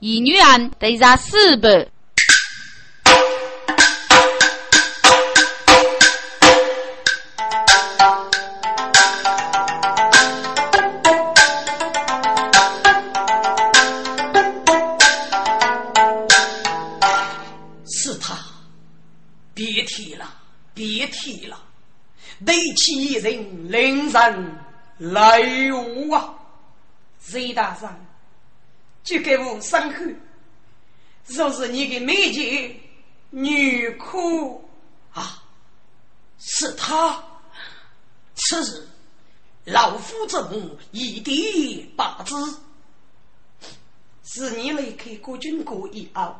一女人得上四百。是他，别提了，别提了，对其人令人泪无啊！贼大人，就给我伤口，若是你的美姐女哭啊，是他，此日老夫正一地八字，是你离开国军国以后，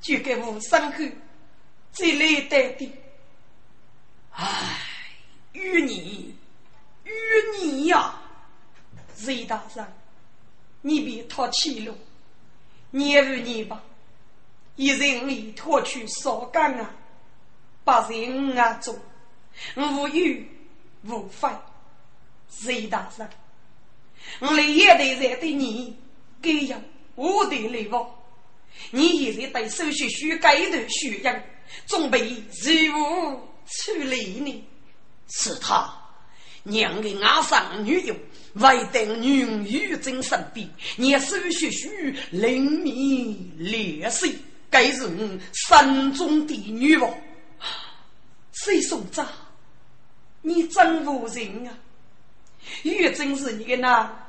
就给我伤口最累得的，唉，与你，与你呀，贼大人。你别掏气了，念与你吧，一人里脱去少干啊，把人啊做，无欲无烦，谁大人？我来也得在对你，给样我的礼物，你现在对手续需该的需要，准备如何处理呢？是他。娘的阿上女友，为等女与真身边，年手血虚，灵敏烈水，该是我山中的女王。谁送葬？你真无人啊！玉真是你的那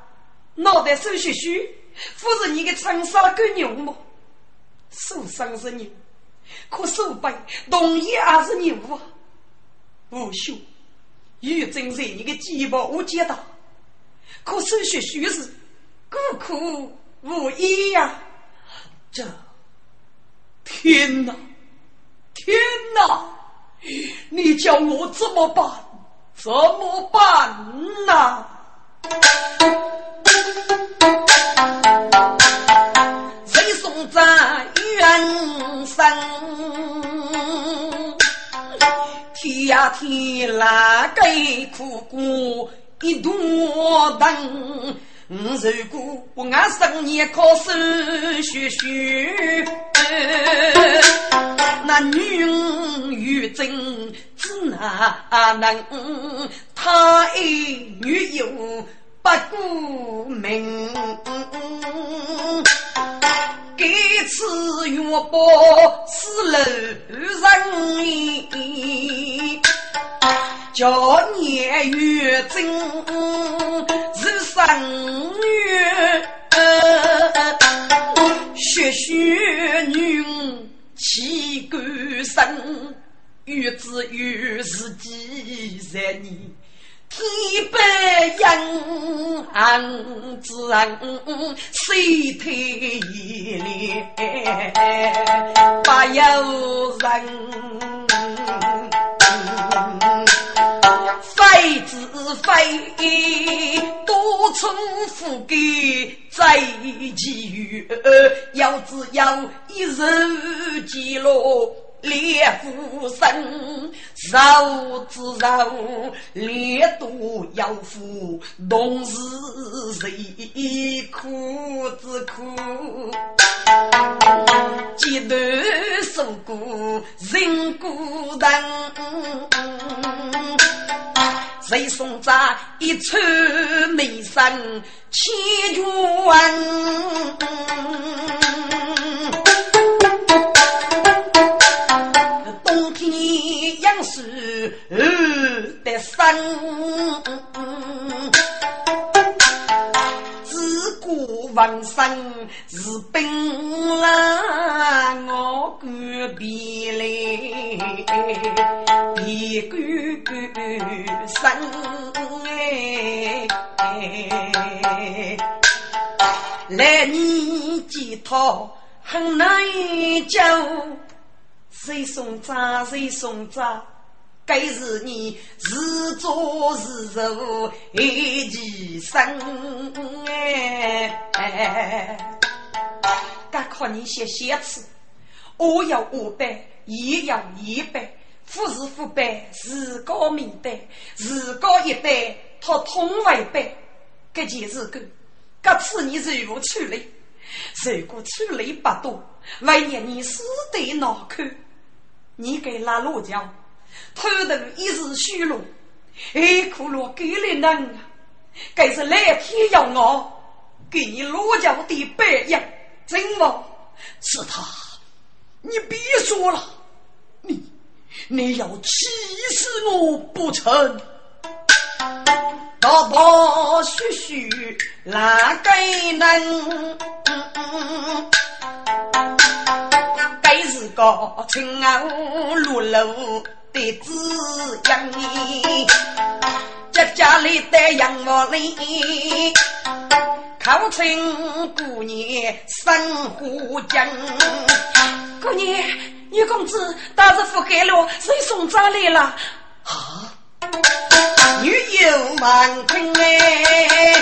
脑袋手血虚，不是你的长沙狗牛吗？受伤是牛，可手背同样也是牛啊！无休。玉真在你的肩膀我接到，可手续虚实，孤苦无依呀！这天哪，天哪！你叫我怎么办？怎么办呐？谁送在远山？天呀天，哪个苦瓜一多等？如果俺生年考试学学，那女与真只哪能？他爱女友不顾命。给此月报是楼人，叫年月真是生月，血血女气干身，月子月是几在你。天白杨昂子昂，水退连不由人。飞子飞，多重富贵在其余，要只要一人记录。烈夫生，肉之肉，烈度要富，同是谁苦之苦？阶段受过人孤单，谁送在一串眉山千卷？是得生，自古王生是本来，我隔壁来，别个个生哎，来你几套很难教。谁送葬谁送葬，该是你自作自受一其身哎！该靠你写写词，我要我背，也要一背，富是富背，自高明背，自高一背，他通外背，这件事个，这次你如何处理？如果出力不多，万一你死得难看，你给拉罗脚，头头一时虚弱，哎，苦罗给了人，该是来天要我。给你落脚的白样，真么？是他，你别说了，你。你要气死我不成？道道须须哪个能？该是个青楼落楼。的滋养你，家家里的养我里，考春姑娘生活江。姑娘，女公子大日覆盖了，谁送茶来了？啊！女友满坑哎，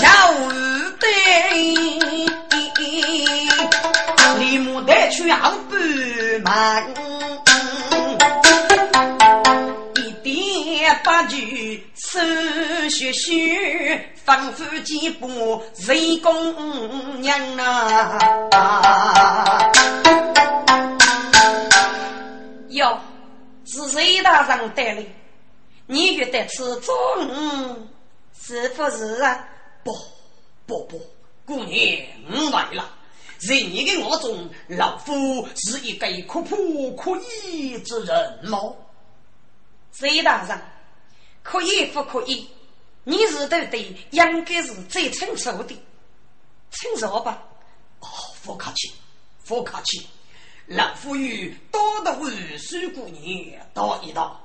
巧遇对，李牡丹去好半满，八句手续续，仿佛几部人工娘啊！哟，是谁大人带来？你觉得此中是不是啊？不不不，姑娘，我来了。在你的眼中，老夫是一个可破可以之人吗？谁大人，可以不可以？你是对的，应该是最清楚的。成熟吧。哦，不客气，不客气。老夫与多的文书姑娘道一道。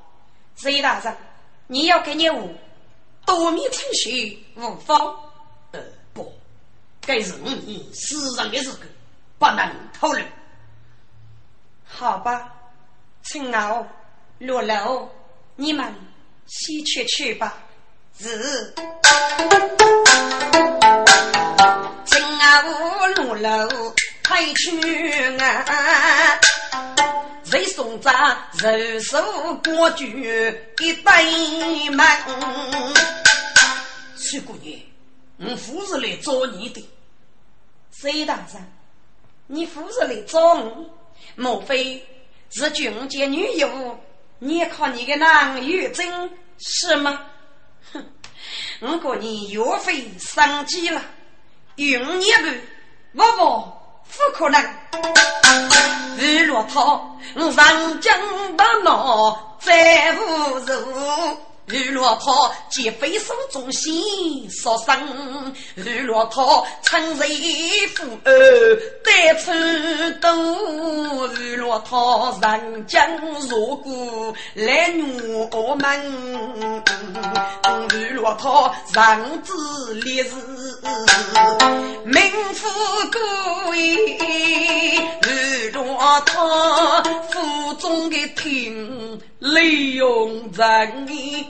隋大人。你要给你五多米程序无方？呃，不，该是我们私人的事，不能透露。好吧，青楼、落楼，你们先去去吧。是。青楼、落楼，太去啊！谁送着人手过举一对门？徐姑娘，我夫人来找你的。谁大人，你夫人来找我，莫非是军界女友？你看你个男玉贞是吗？哼，我过你岳飞生气了，用你个不不。不可能！日落涛，上将大闹再无如。日落涛，借飞手中心所生。日落涛，趁热赴儿带出都。日落涛，人将入谷来我们。日落涛，上至烈士，名副古意。日落涛，府中的听利用人意。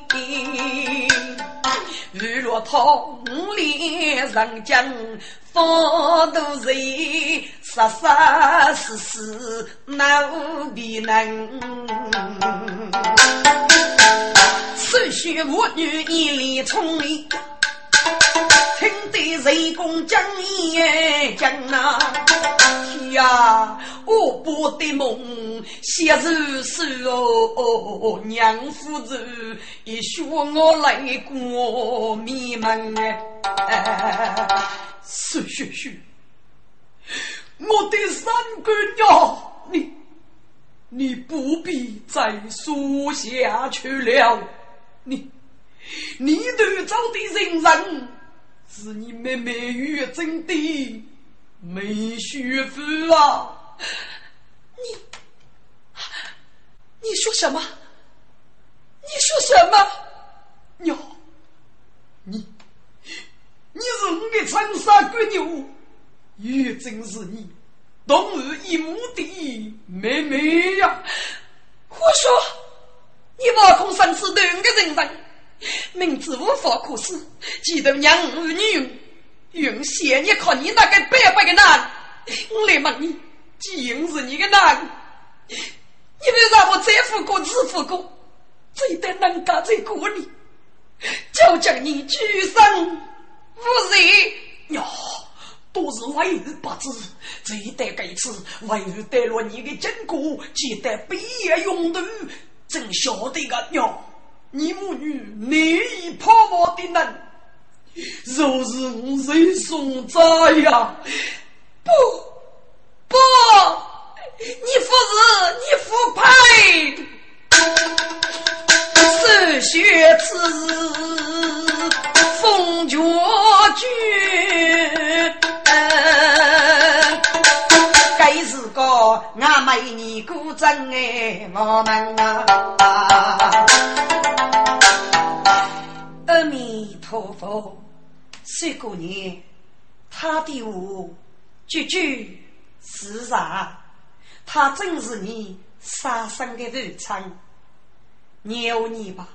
日落桃林人间，方都人，杀杀死死难避能。此须妇女一脸聪明。听得人工讲一讲啊，呀，我不得梦，写如是哦，娘夫子一说我来过迷茫哎，是是是，我的三哥呀，你你不必再说下去了，你。你都找的人人，是你妹妹玉贞的没学夫啊！你，你说什么？你说什么？娘，你，你是我的长沙闺女，玉贞是你同儿一母的妹妹呀！我说，你挖空生死两个人人。明知无法可施，记得娘与女用，用血你看你那个白白的男，我来问你，就是你个男，你别让我再富过自富过，最得能干在过你，就将你举身无罪哟，都是为儿不知，这一代该次为儿带了你的经过，记得毕业用途，真晓得个娘，你母女难以破我的能，若是我谁送在呀？不不，你不是你不配。手学此风绝句，该是个俺美女古镇哎，我们啊！阿弥陀佛，岁过年，他的话句句是啥？他真是你杀生的日常。牛你吧，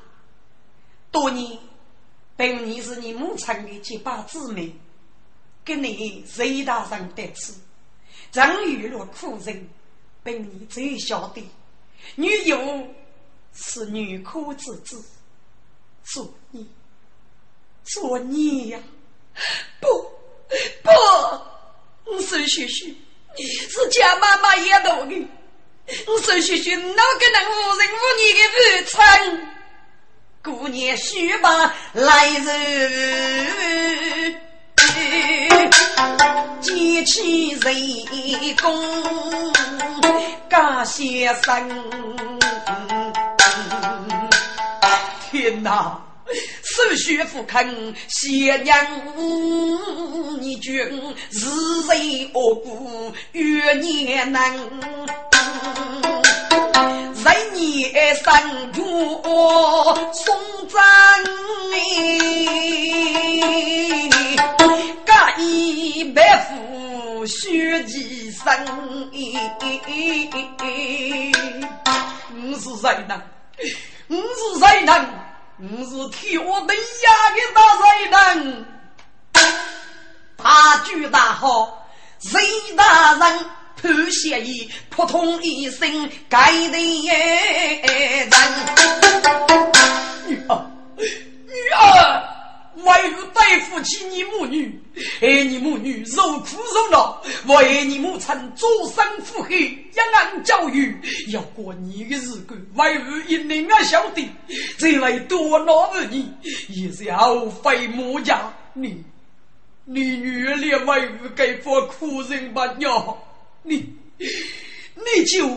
多年，本你是你母亲的结拜姊妹，跟你谁大上得此，曾遇了苦人，本你最晓得，女友是女苦之子，做你，做孽呀，不不，我是学学，是家妈妈也懂的。我说学学，哪个能无人无你的日常？过年须把来人，结起人工干先生。天哪！手学不肯，贤娘，你君日日恶故，月年难。人年三月送葬，干一百副血几生。我是谁呢？我是谁呢？你是替我等下的大谁人？他举大好，谁大人？潘协议，扑通一声，盖的人。女儿，女儿，为了对付起你母女，爱你母女受苦受难，我爱你母亲终身腹黑，一案教育，要过你的日子，为了一人啊晓得，这位多恼的你，也是要费母家，你，你女儿连为了给付苦人吧娘。你，你就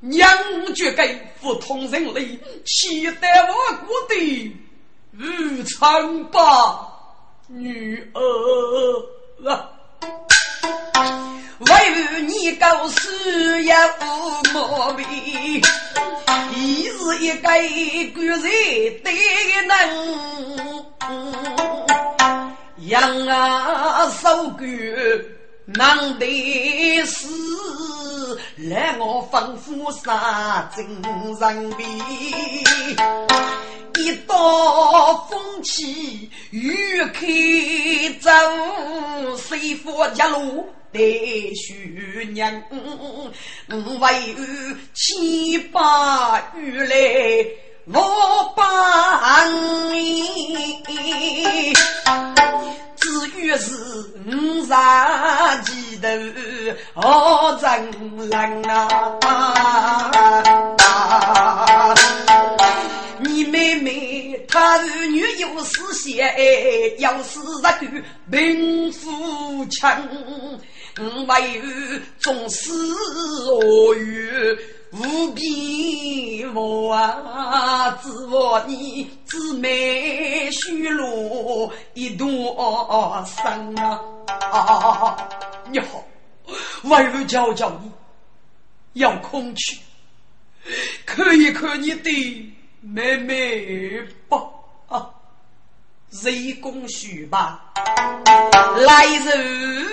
娘绝给不通人类，期待我国的日常吧，女儿啊！为了你搞事业无毛病，一日一个官人得能，养啊守官。难得是来我吩咐杀真人命，一道风起雨开走，谁负家路得许人？唯有七八雨来我帮你。至于是五杀几头好真人啊！你妹妹她儿女有私嫌，要是那个贫富强，唯有终是恶语。无边我啊，只我你姊妹虚落一段生啊！你好，为了教教你，要空去，看一看你的妹妹吧啊！人工虚吧，来人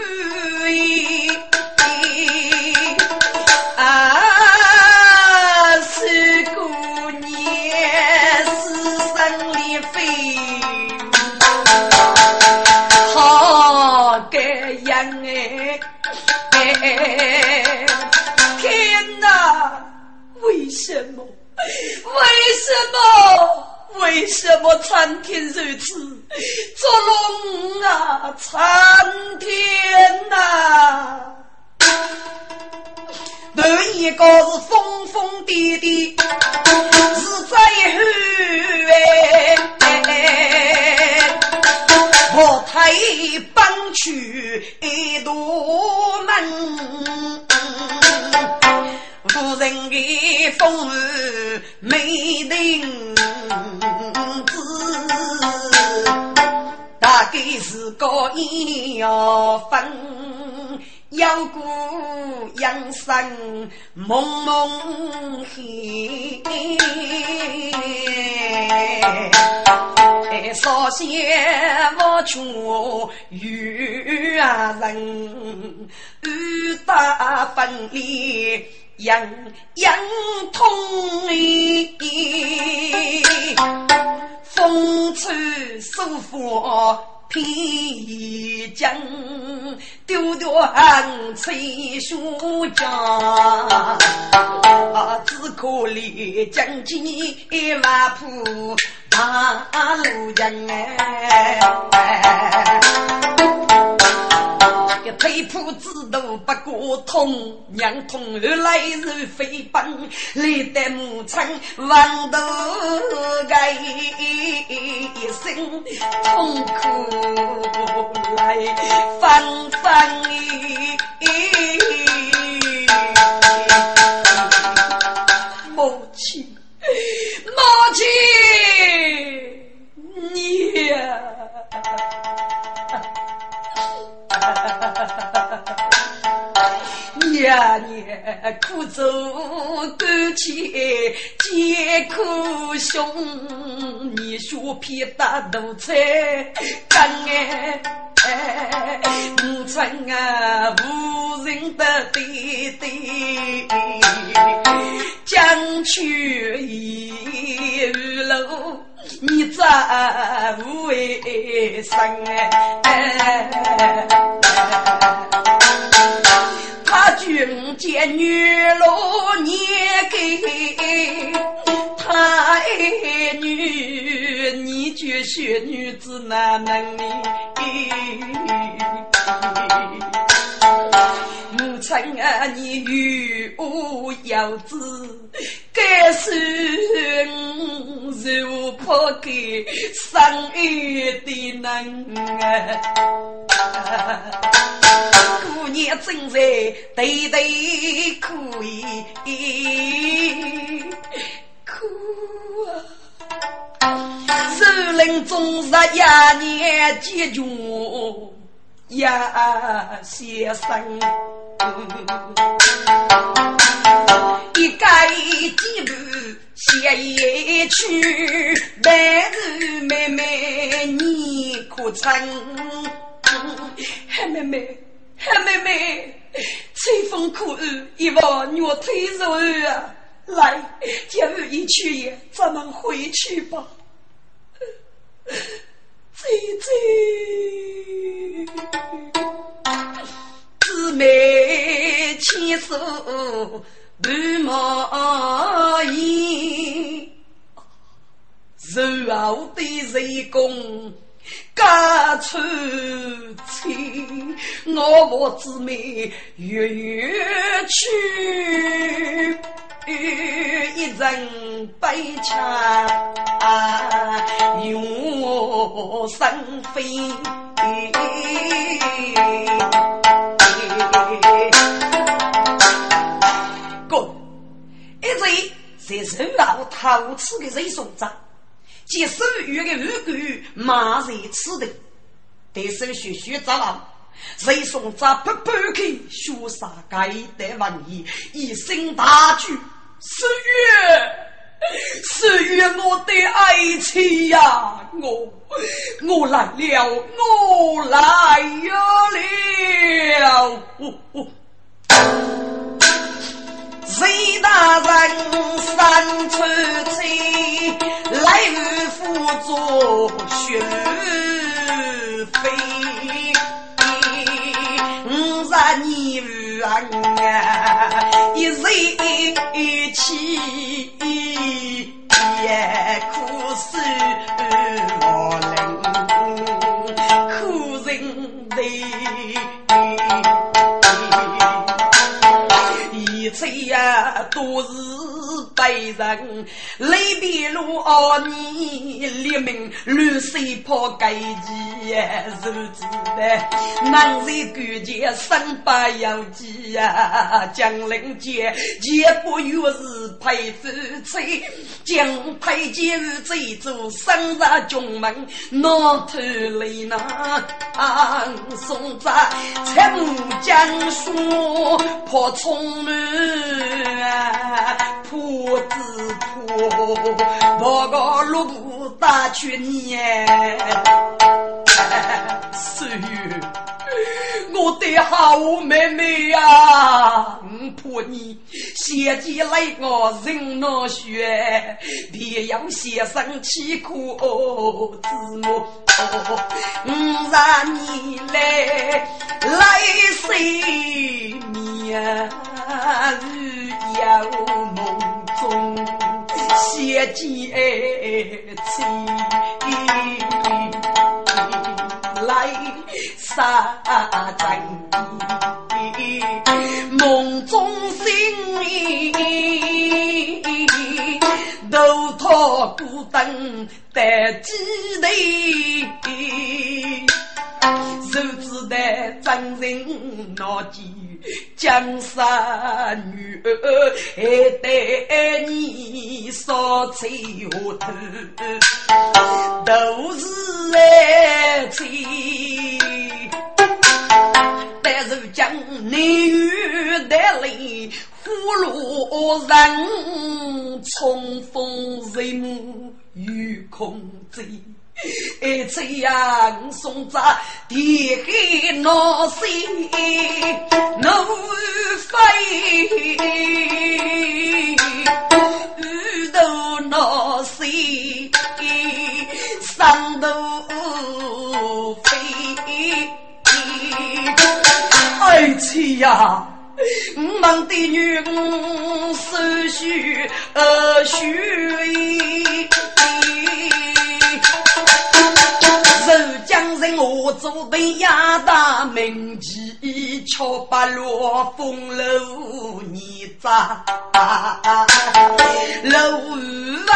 为什么？为什么苍天如此捉弄啊？苍天呐！头一个是疯疯癫癫，是在后哎，我太棒去一道门。夫人的风雨没定子，大概是个要分，要过养生蒙蒙黑，少些我穷有啊人，雨打分离。杨杨通里，风吹手佛披将，丢断吹书家，只可怜将军万铺大路人哎。铺子都不过通，娘痛而来日飞奔，累得母亲望头盖一声痛苦来翻翻母亲，母亲，呀年苦走干切艰苦凶，你说偏打奴才干哎，母亲啊无人的爹爹，将去一路你怎为生哎？他军见女罗念给他爱女，你就学女子难能力。母亲啊，你与我有子，该是如破给生儿的能啊。姑娘正在对对哭咦，哭啊！树林中日呀年结局呀先生，一盖几步写一曲，白日妹妹你可曾？黑妹妹。黑妹妹，吹风苦雨，一望月推入啊！来，接我一去也，咱们回去吧。姐姐，姊妹牵手不毛衣，柔后的人工。家出亲，我我姊妹远远去，一人悲腔永生非。哥，一在是受到陶瓷的人送葬。接手月的五谷马在此地，得手学学杂郎，谁送杂不不开，学啥该得文艺，一生大举。十月，十月我的爱妻呀，我我来了，我来了。谁大人三出去，来日辅助学飞。五十年啊，呀都是被人。雷比路二年立命绿水泡盖基呀，日子的难在关键身不由己呀，江陵间绝不与是配夫妻，将配结与这座生日中门，闹头来那送在财木江水破冲乱，破子破，报告路不打去你，岁月。我的好妹妹呀，怕你写起来我人难学，别要写上凄苦字幕。我让你来来睡眠，日有梦中写起情来。杀阵，梦中醒，头托孤灯待几头，手指的真人闹记，江山女儿还待你烧柴火头，都是爱情。但是将男女带来呼噜人，冲锋人目与空贼，一次杨送在地海闹水怒飞，雨都闹水上头飞。爱妻呀，我们的女儿手续儿许，受江人我做的亚大名妓，却把罗风楼你砸楼房。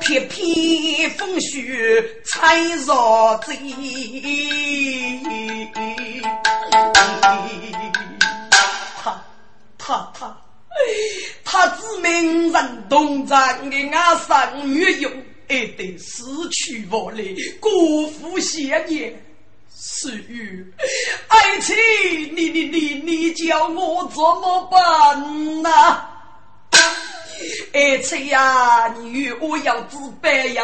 片片风雪踩绕嘴，他他他，他知名人同在的阿上女友，爱得失去我来，辜负谢言。是玉，爱情，你你你你叫我怎么办呐？爱妻呀，你与我要自白呀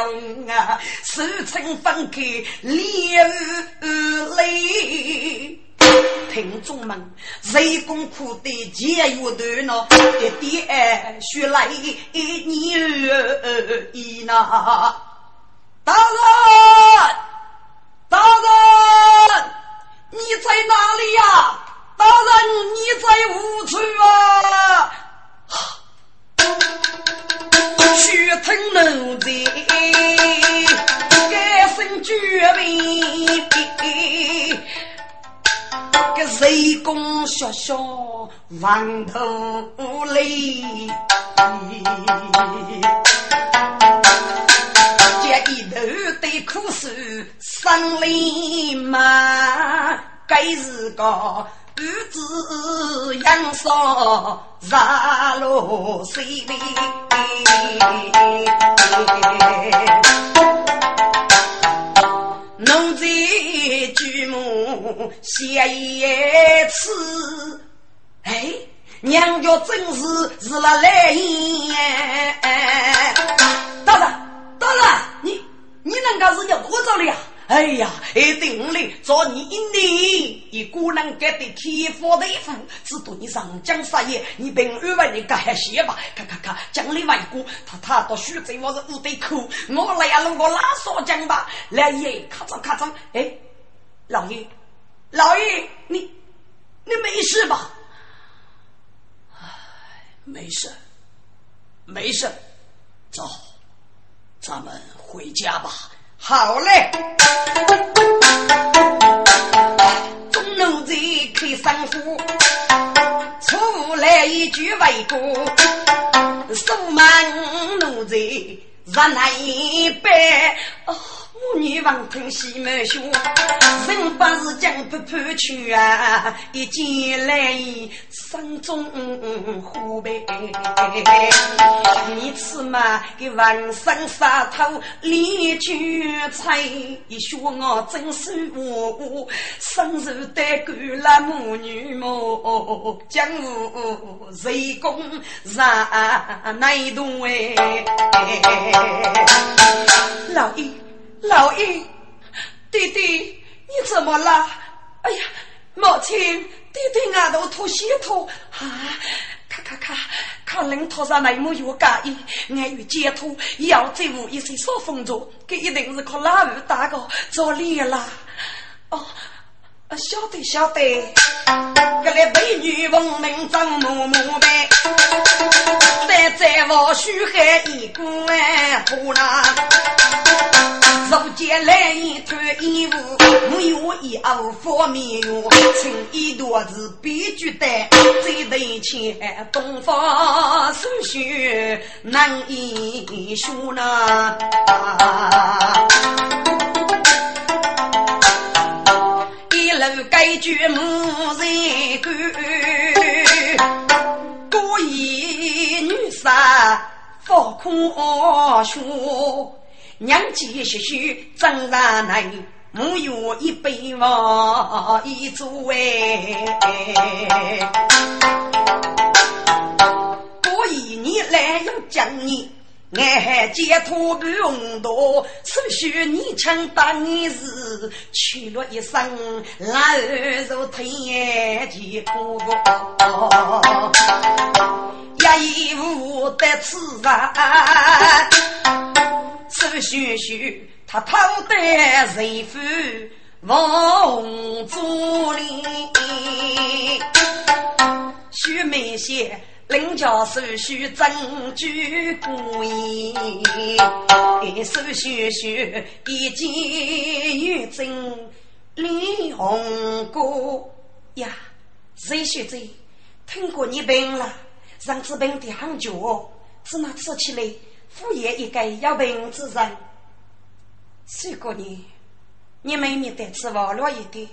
啊！手撑分开流泪，听众们，人工苦的节约头脑，一点血来你一那。大人，大人，你在哪里呀？大人，你在何处啊？血吞奴才，改身绝命，个谁公学校望头泪，这一头对苦事生里嘛，该是个。儿子养伤杀落水里，奴才举目写一次，哎，娘家真是是了来言。大人，大人，你你那个是要多少了呀？哎呀，一定嘞！做你一年，一个人给的天花的衣服，只图你上江杀业，你平安为你干些吧！看看看，江里外国，他他到徐州我是不得口，我来呀，弄个拉锁江吧！来爷，咔嚓咔嚓，哎，老爷，老爷，你你没事吧？唉，没事，没事，走，咱们回家吧。好嘞，中奴在开生火，出来一句为过，手忙奴在日难白。哦。女王听西门说，人不是江不破去啊，一见来心中虎背。你吃嘛给万身杀头李举才，一说我真是无生日的够了母女母，江湖谁公让难懂哎，老爷。老爷，弟弟，你怎么了？哎呀，母亲，弟弟额头吐血吐啊！咔咔咔，看人头上那没有介意，俺有解脱，要再无一些少风着，这一定是靠老二大哥做脸了。哦，晓得晓得，这里美女闻名张嬷嬷呗，再在我须海一关不难。如见来一团衣服，没有一二方面哟，青衣多子必须带，最得钱东方手续难以说呢。一路该举木人干，多一女杀放空说。娘家些许张大奶，木有一杯王一足哎。过一年来要讲你，俺还解脱不用多，只需你承担你是去了一生，老如天地苦，一无得此人。手续续，他偷得人夫王祖林，徐梅些领教手续证据过硬，手续续一见玉真脸红过呀，谁学者听过你病了，上次病的很久，只拿吃起来。敷衍一个要病之人，四个年，你妹妹得吃网络一点，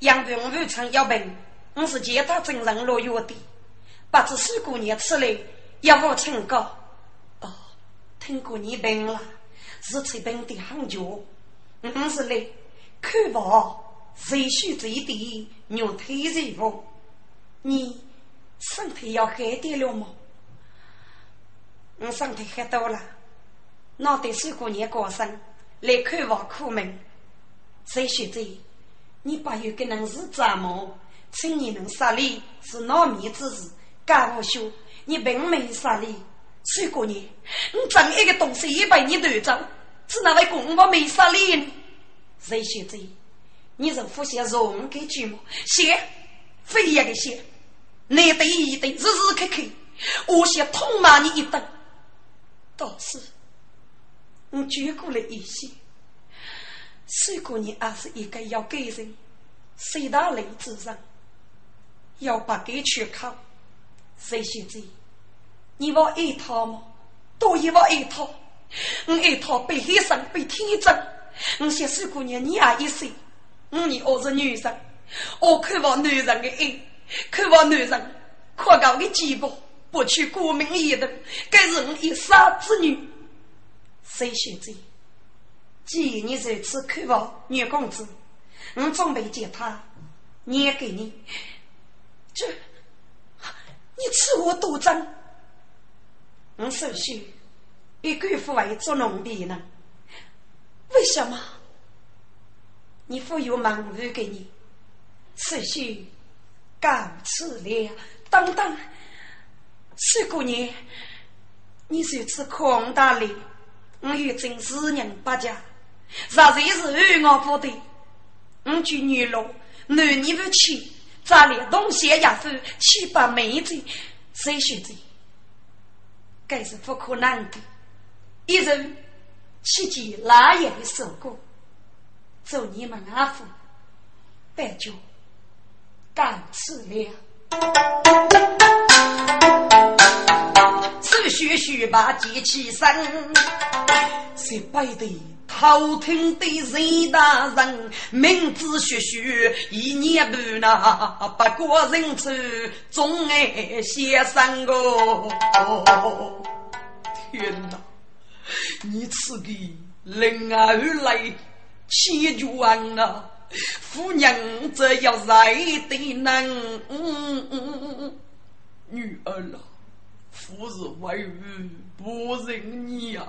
杨病无常要病，我是见他真人落药的，不知四个年吃来要无成高。哦，听过你病了，是吃病的很久，我是来看望谁需最低肉体人物，你身体要好点了吗？我身体喝多了，脑袋水过年过生，来看望苦命。谁学者，你把有个人是折磨，请你能杀礼是闹面之事，干无休，你并没杀礼。水过年，你整一个东西也被你夺走，是哪位公我没杀礼呢？谁学者，你是呼吸容给句吗？写，非一个写，难得一对，日日刻刻，我想痛骂你一顿。倒是，我觉过了一些。虽过你还是一个要给人谁大雷之人，要把给去靠，谁现在？你往一套吗？多一往一套，我一套被黑生被天真。我想水姑娘你也一岁，我你我是女人，我渴望男人的爱，渴望男人宽高的肩膀。不去国民一等，该是我一杀之女。谁选择？既然你在此渴望女公子，我准备接他，念给你。这，你赐我多张？我首先一个父为做奴婢呢？为什么？你父有忙务给你，首先告辞了，等等。四姑娘，你如此宽大礼，我有真是人不假。实在是与我不对，我举女老，男女不亲，咱俩东西也夫，七八妹子，谁选择？该是不可能的。一人七级哪也受过，祝你们阿父，拜酒。干吃了。此须须把记起身，是拜的。好听的任大人，名字学学一年半呐，不过人丑总爱先生哦。天哪，你此个人儿来千绝万啊！夫人这要来的难，女儿啊，夫是外遇不认你呀。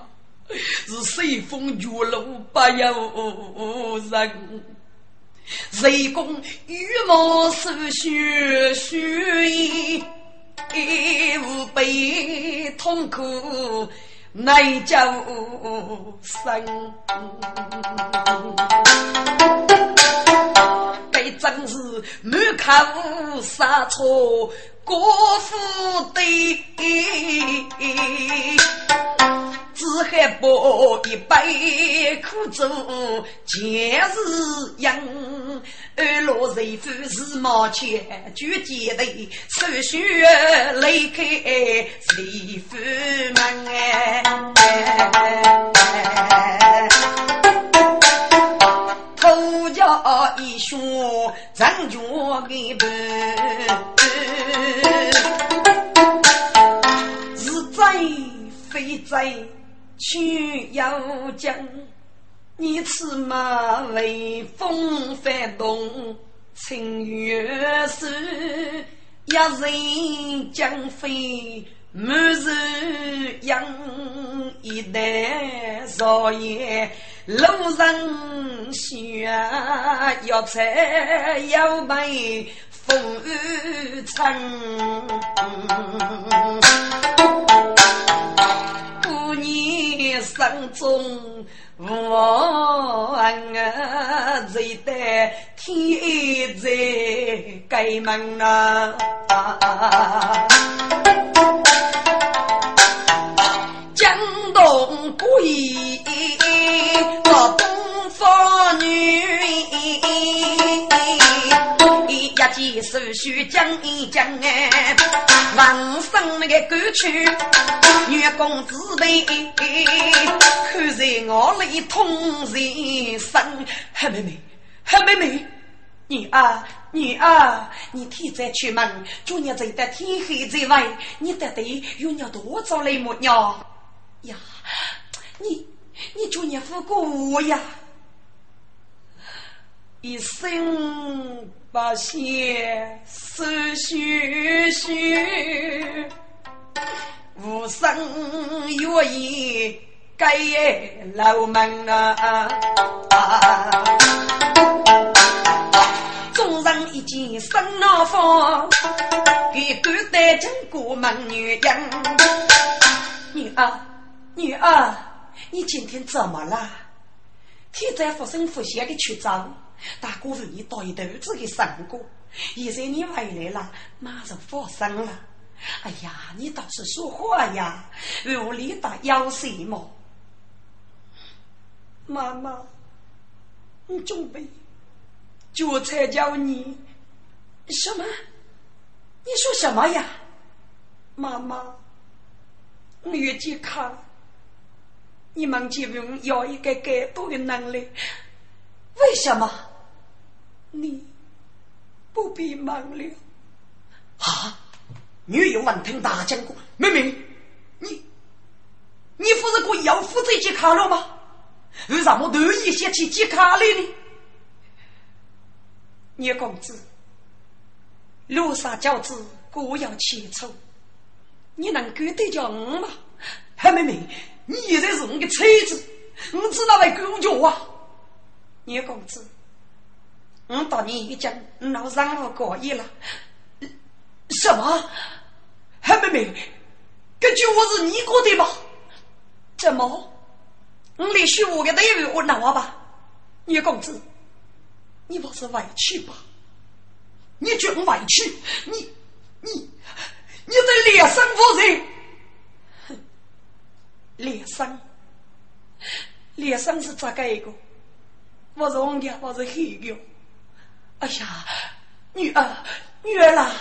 是随风绝路不由人，谁共羽毛手血血无悲痛苦难救生。该真是满口杀错国父的。只还不一杯苦酒，前世因二落人夫是毛钱，就记得手续离开人夫门哎，头家一兄人家给办，是在非在。去要将你此马雷风翻动，青月是一人将飞，满是养一代少爷，路人雪要踩要白风雨尘。你生中我啊，最得天在开门啊，江东贵，我东方女。一记手续讲一讲哎，王生那个歌曲，女公子辈，看在我里通人生。黑妹妹，黑妹妹，女儿，女儿，你天在出门，昨日走得天黑在外，你到底有你多少来么娘？呀，你你昨日付过我呀？一生。把血手续续，无声愿意给老门啊！众人一见生老方，给敢带进过门女人。女儿，女儿，你今天怎么了？天在福生福贤的曲章。大哥为你倒一头子的生果，现在你回来了，马上发生了。哎呀，你倒是说话呀！屋里打妖什么？妈妈，你准备就才叫你什么？你说什么呀？妈妈，我越健康，你们这边要一个更多的能力，为什么？你不必忙了。啊！女友闻听大将过，妹妹，你你不是故意要负责接卡了吗？为什么突然想起接卡来呢？聂公子，路上轿子各要千出，你能够得叫我吗？黑妹妹，你现在是我的车子，我知道来管教啊。聂公子。我当年一讲，老让我过意了。什么？黑妹妹，这句话是你过的吧？怎么？我连续我的内容我拿吧？聂公子，你不是委屈吧？你觉我委屈？你你你在脸上负责？哼，脸上，脸上是咋个一个？我是红的，我是黑的。哎呀，女儿，女儿啦，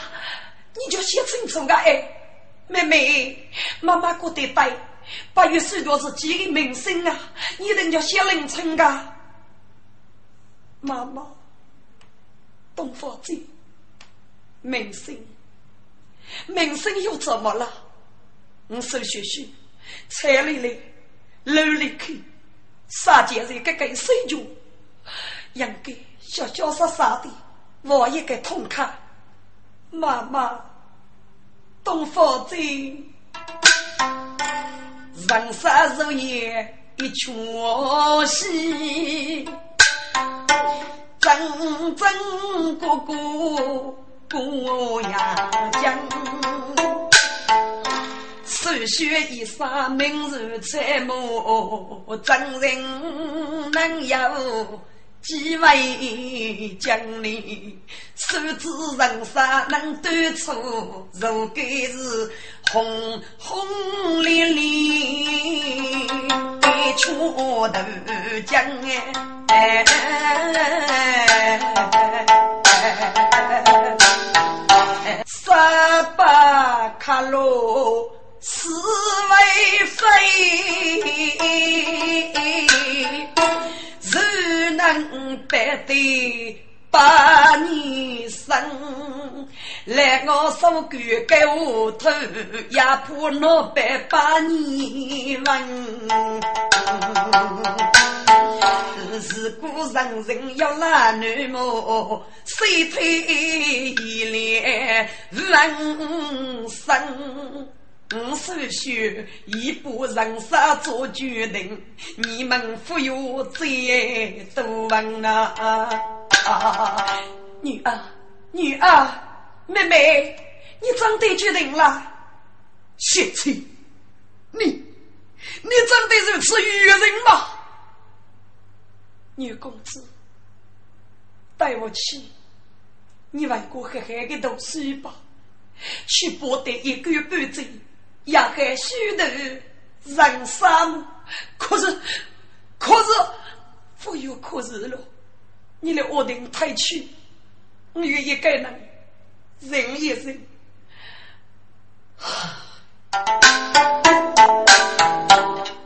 你就写清楚个哎，妹妹，妈妈过得呆，八月十六是几个明星啊，你人家写凌晨个，妈妈，东方子，明星，明星又怎么了？我手学习，彩里来，楼里去，啥件事个个水军，应该潇潇洒洒的，我一个痛快。妈妈，东方子，人生如夜一场戏，真真哥哥过呀江，手血一洒，明日彩墨，真人能有？几位将领，手指人杀能断出，如该是轰轰烈烈一枪头将哎，十八卡罗是为非。只能白得八年生，来我手干给我头，也怕那百八年文。如果人人要拉女模，谁推一脸人生？我手续一步人生做决定，你们不要再多问啊！女儿，女儿，妹妹，你真的决定了？谢亲，你，你真的如此愚人吗？女公子，带我去你外公黑黑的读书吧，去博得一个月半钱。也还许多人生，可是，可是，不有可是了。你的恶定太去，我愿意改人，忍一忍。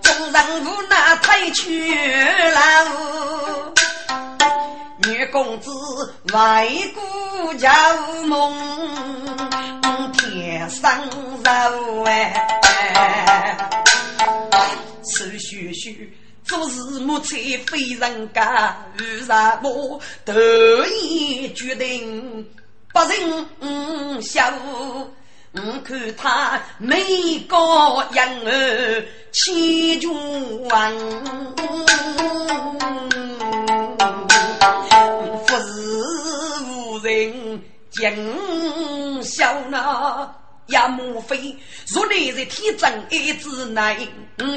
众人无奈退去了，女公子为国叫梦。天上肉哎，手续续做事莫才非人家，为什么突然决定不仁孝？我看他美高养儿千军万，不是无人。今宵那也莫非若你在天真一之内，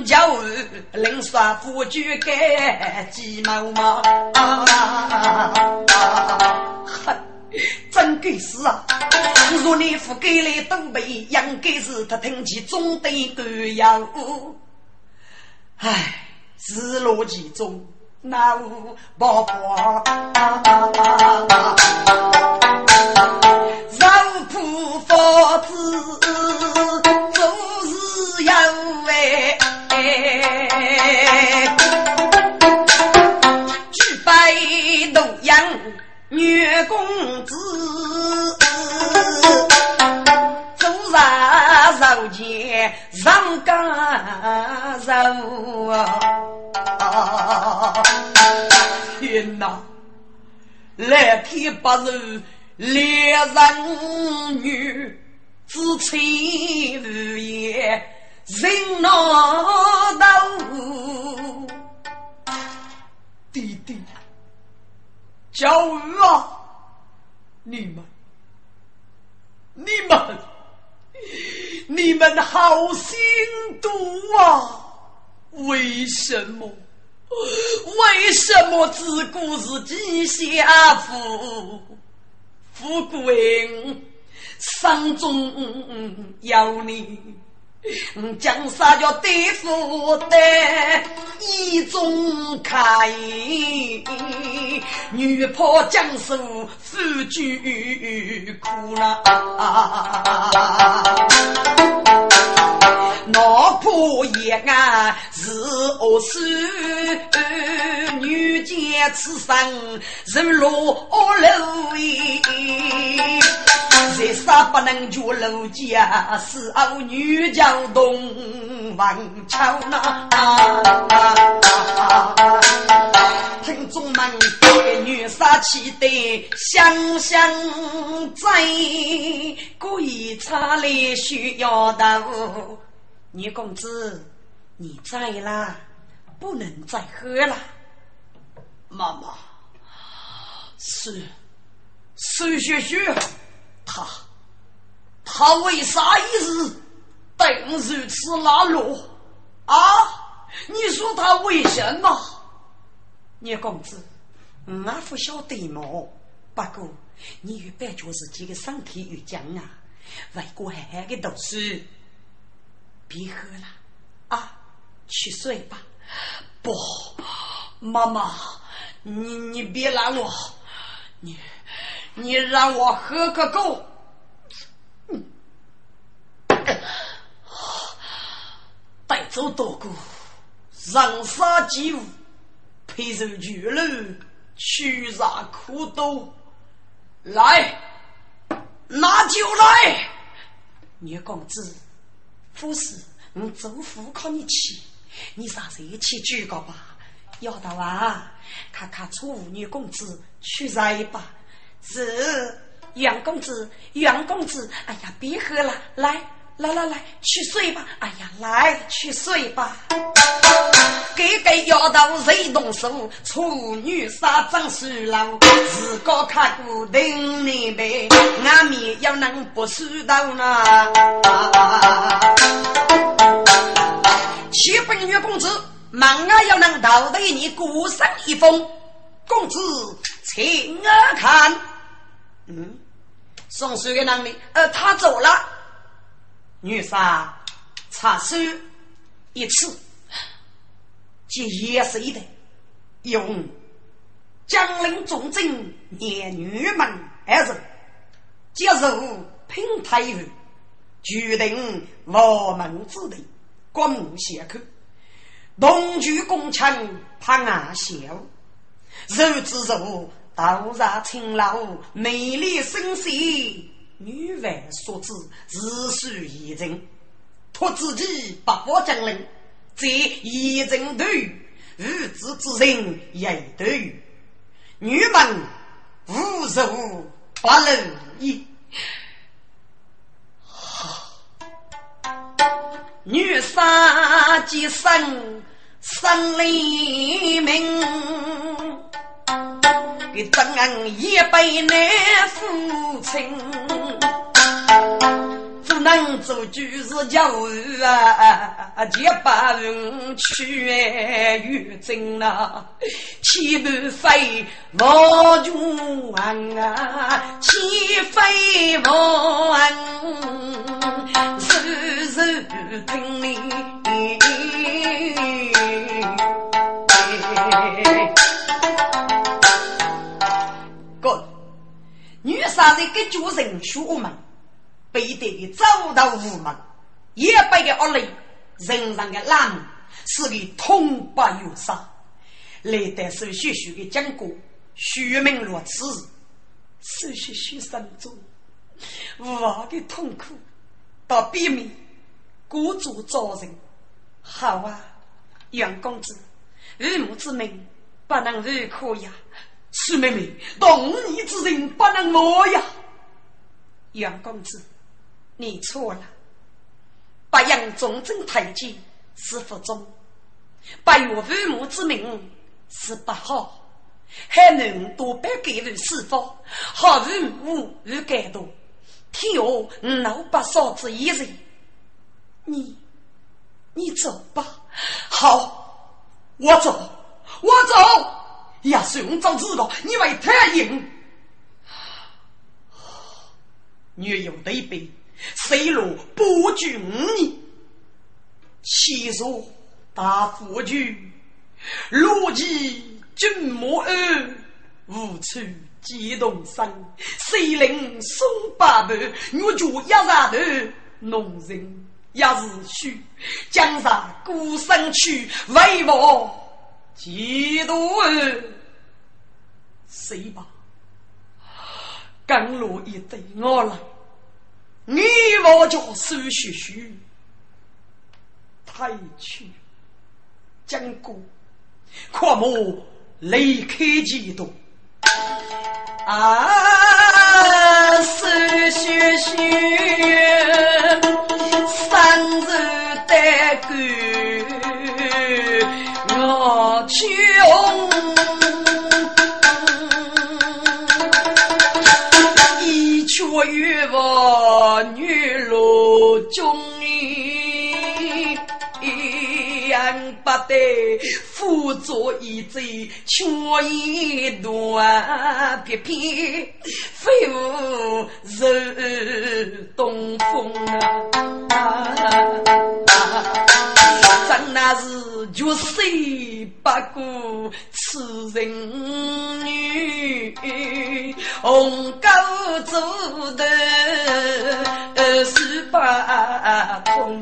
叫领耍夫就该鸡毛毛？哼，真该是啊！若你夫给来东北，应该是他听其中的歌谣。唉，日落其中。那无报国，举杯怒扬女公子，做啥受钱上干受天哪！来天不如烈人女，知情无言人难道？弟弟，教育啊！你们，你们，你们好心毒啊！为什么？为什么自古是几下富？富贵人，生中有你江山叫对付的一种开，女破江山夫君苦了，老婆也爱是恶事，女见此生是落楼衣。在啥不能住楼家，是偶女叫东王桥那。听众们，女杀气的想想在，故意差来需要的。女公子，你在啦，不能再喝了。妈妈，是，是雪雪。他，他为啥一直对我如此冷落啊？你说他为什么？聂公子，我不晓得么？不过你与白觉自己的身体有僵啊，外国还还给读书，别喝了啊，去睡吧。不，妈妈，你你别拦我，你。你让我喝个够，带走多个，人杀鸡物，配受巨鹿，取杀苦斗，来，拿酒来。聂公子，夫是我祖父靠你去，你上谁去举个吧？要得啊，看看楚妇女公子去来吧。是杨公子，杨公子，哎呀，别喝了，来来来来，去睡吧。哎呀，来去睡吧。给给丫头谁动手？处女杀张树楼，自个看过顶你呗，俺面要能不输到呢？七本月公子，忙啊要能到对你孤身一封，公子请我看。嗯，送水的能力，呃，他走了。女杀插手一次，即也是一代，用江陵重镇念女门二人接受平太尉，决定我门之地，刮目相看，同居共臣怕俺笑，肉之肉。头上青老，美丽身细，女为所知，自属一人。托自己不发将领，在一人头，无知之人也头。女们无辱不乐意。女杀即生生黎明。给赠一辈难父亲，只能做就是叫啊，结把人去玉贞呐，岂不非王君啊？岂非王？日日听你。女杀人给主人出门，背对的走到屋门，也背个恶雷，人上的烂，是个痛不欲生。来得手续续的经过，虚名如此，手续续心中无望的痛苦，到避免孤注招人。好啊，杨公子，日母之命不能违可呀。徐妹妹，动你之人不能我呀！杨公子，你错了。白杨忠贞太监是不忠，不越父母之命是不好，还能多半给予释放，好父母与感动，天下无不少之一人。你，你走吧。好，我走，我走。呀，孙早知道你为太硬，女友对比，谁若不惧你，气若大夫君，如其君莫安，无处激动身，谁令松八百，我就一上头，农人也是虚，江上孤身去，为我几多儿，谁把？甘露一对我来，你我叫苏学学，太去将过，跨莫离开几多啊，苏学学，我与我女路中言不得，辅佐一贼，却一断偏偏飞舞入东风啊！真那是绝世不过痴情女，红高做的十八通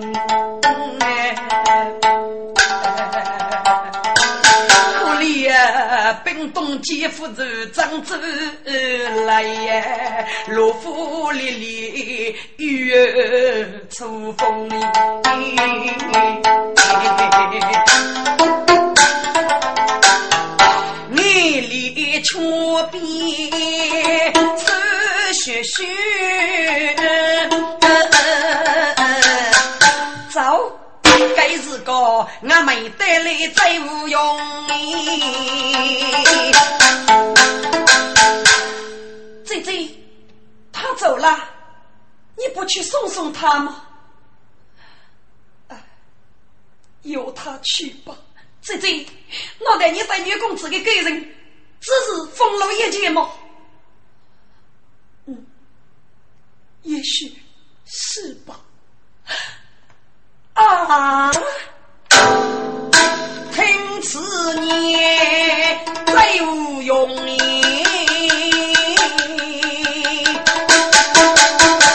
冰冻姐夫走漳州来呀，罗府里里月出风你里出边是雪雪，是个我没得来再无用。姐姐，他走了，你不去送送他吗？由他去吧。姐姐，我带你带女公子的个人，只是风露一见吗？嗯，也许是吧。啊！听此言，再无用意。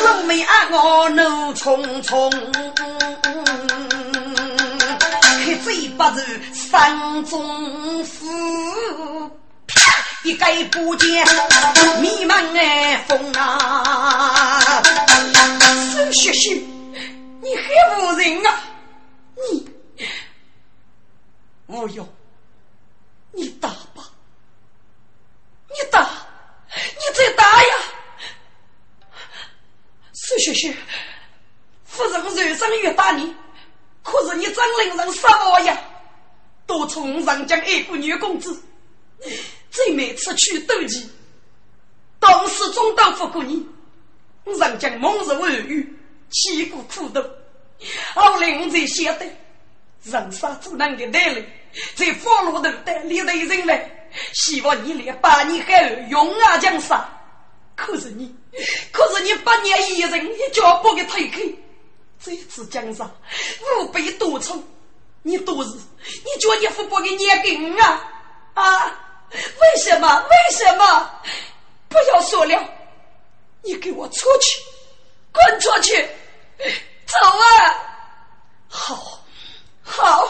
老妹啊，我怒冲冲，开嘴巴子山中虎，一盖不见，弥漫哎风啊，苏学学。你还无人啊！你无用，你打吧，你打，你再打呀！苏学学，夫人人生越打你，可是你真令人失望呀！多从人家爱过女公子，最每次去斗鸡，当时中当不过你，人家猛日无语。凄苦苦斗，后来我才晓得，人杀之难的难了，在放路头带里头人来，希望你连八年后勇啊江山。可是你，可是你八年一人一脚不给推开，这次江山五百多重，你多日，你叫你父母给念给我啊啊！为什么？为什么？不要说了，你给我出去，滚出去！走啊！好，好，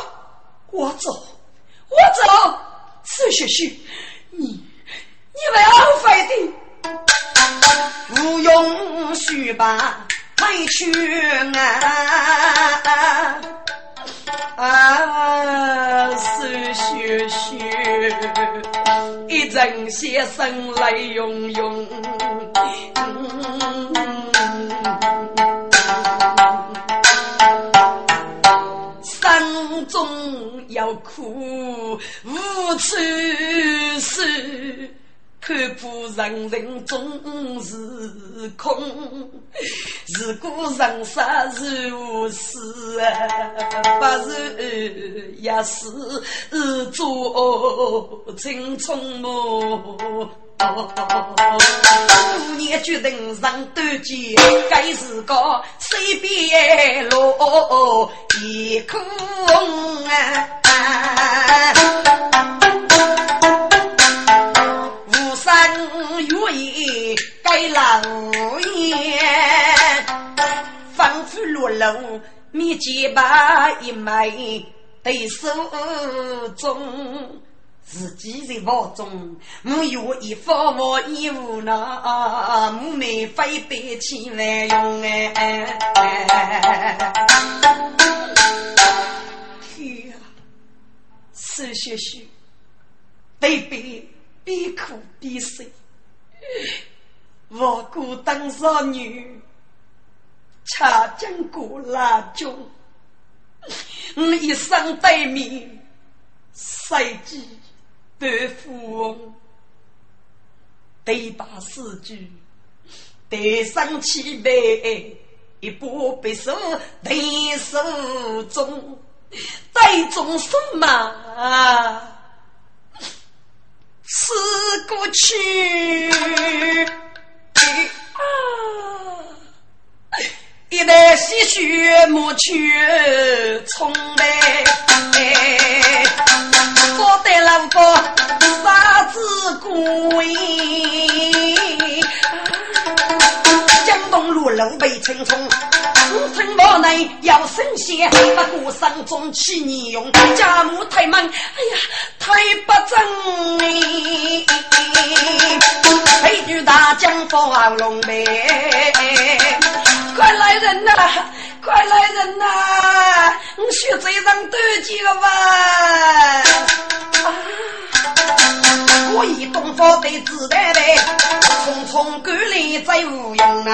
我走，我走。苏雪雪，你，你们安排的，不用须把退去啊！啊，苏雪雪，一阵先生泪涌涌。要苦，无处诉，看破人人总是空。如果人生是无事，不是也是做青春梦。五年决定上短剑，该是个水边路一空啊！无声月夜该老烟，仿佛落楼面前把一枚对手中。自己在房中，我有一方我衣服那，我没非背起来用哎。天啊，是些许，背背边哭边睡，我孤单少女，恰将过拉中，我一生对面，谁知？对富翁，对把诗句，对上七杯，一把匕首在手中，带中什么？吃过去啊！一代唏嘘，莫去重来。我得老婆杀子贵，江东路路被青葱，五层房内要神仙，不过上中起年用，家母太忙，哎呀，太不正哩。配句大将放龙门，快来人呐！快来人呐！我血贼上多几个吧！我以东方的子弹嘞，匆匆赶来再无用啊！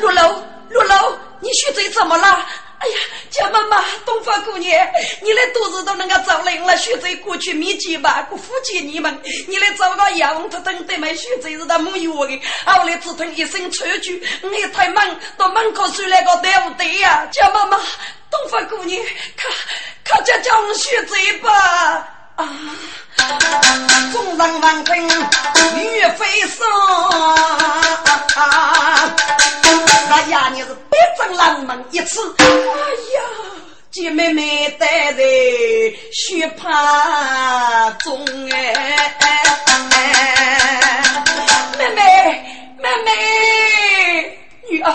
六楼，六楼，你血贼怎么了？哎呀，家妈妈，东方姑娘，你来肚子都能够找灵了，学在过去面前吧，我扶起你们，你来找个杨特等对门学在是他没有的，后来只听一声吹句，我也太忙，到门口睡来个对不对呀？家妈妈，东方姑娘，看，看家叫我学在吧，啊，众人闻听，雨飞霜。那呀，你是北征狼门一次，哎呀，姐妹妹待在血泊中哎，妹妹妹妹，女儿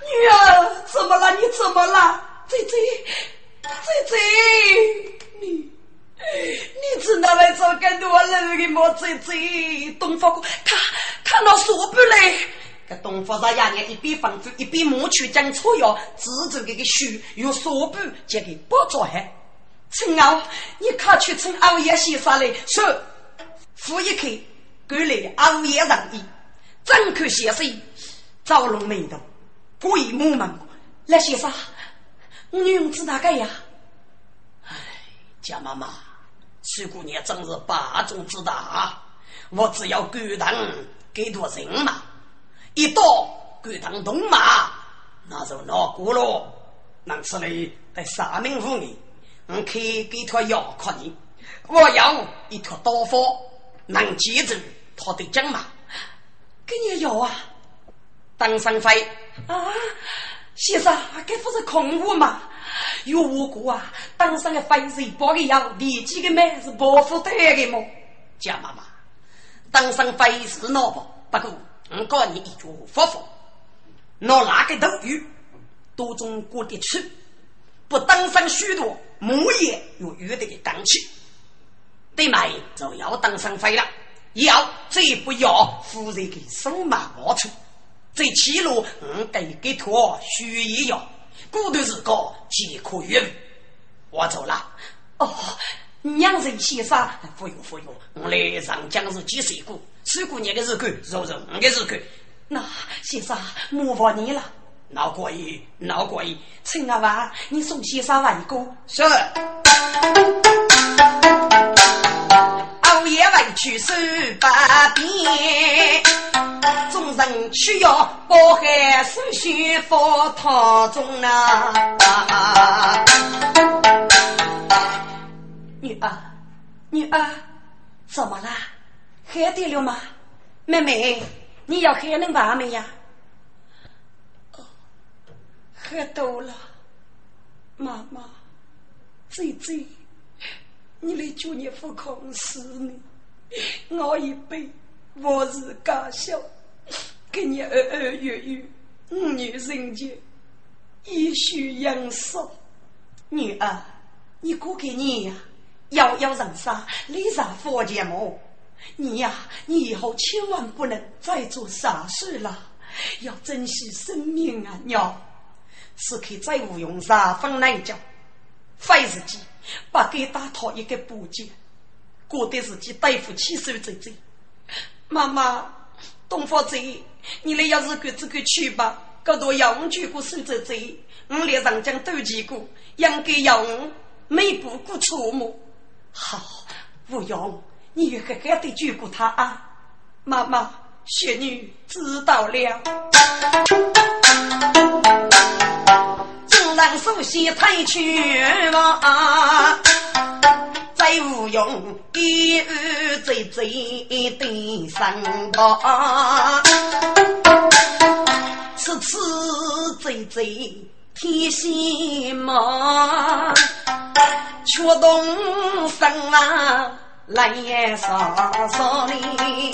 女儿，怎么了？你怎么了？姐姐姐姐，你你是哪来找更多人的么？姐姐，东方看看到说不来。个东方上爷娘一边放猪一边磨去将草药，制作这个书用纱布接给包装好。陈敖，你快去请熬夜先生来说。扶一口，赶来熬夜上衣，张口先生招龙眉头，鬼目门来先生，我女儿子哪个呀？哎，贾妈妈，徐姑娘真是霸中之大，我只要敢当给多人嘛。一刀赶趟东马，那就闹过了。能此来在三明府里，我可以给他药可你。我要一条刀锋，能接住他的将马。给你药啊，当上飞啊，先生，这不是空话吗？有我哥啊，当上的飞是包的药，立即的妹是不负担的么？贾妈妈，当上飞是孬不？不过。我告你一句佛法，拿哪个头鱼都中过得去，不登上许多木叶有鱼的钢器，对买就要登上飞了，要最不要夫人给手马冒出，这七路我得给托需一药，骨头是个即可用，我走了。哦，娘人先生，不用不用，我来上江是几岁过。四姑娘的日干，肉肉我的日干。那先生，麻烦你了。闹过意，闹过意。陈阿娃，你送先生一个。是。熬夜为去手把边，众人需要包含手续佛堂中啊。女儿，女儿，怎么啦？喝点了吗？妹妹，你要喝能爸没呀？喝多了，妈妈，姐姐，你来叫你父空死呢？我一杯我是家小，给你儿儿月月五女人间，一宿养少。女儿，你过给你呀，要要人生，立上佛前么？你呀，你以后千万不能再做傻事了，要珍惜生命啊，娘！此刻再无用杀风难叫，费自己把给打讨一个补救，过得自己对付起手姐姐。妈妈，东方贼，你来要是跟这个去吧，搞多要我举过手姐姐，我连上将斗气过，应该要我每步过错目。好，无用。你也狠狠的救过他啊！妈妈，雪女知道了。正当首先退去嘛，再无用，一日追追的上报，次次追追天心嘛，却动身啊！来也少少哩，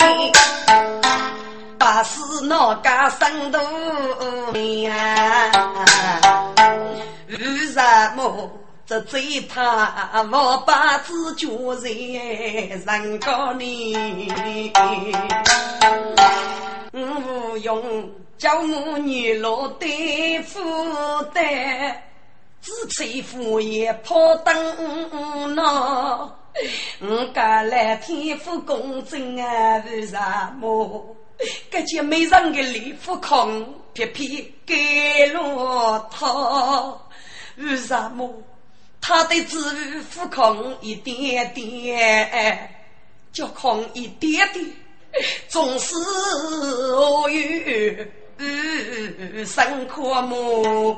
把是那个生度呀？为什么这贼他我把子脚在人高里？无用叫我女老对付的，只吹副业跑灯闹。我家来天府公正啊，为什么？这件美人的礼服空，偏偏给了他，为什么？他的子服空一点点，就空一点点，总是我有生可慕。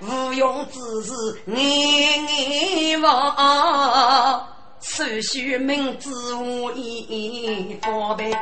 无用之事念念忘，此须明知无意方便。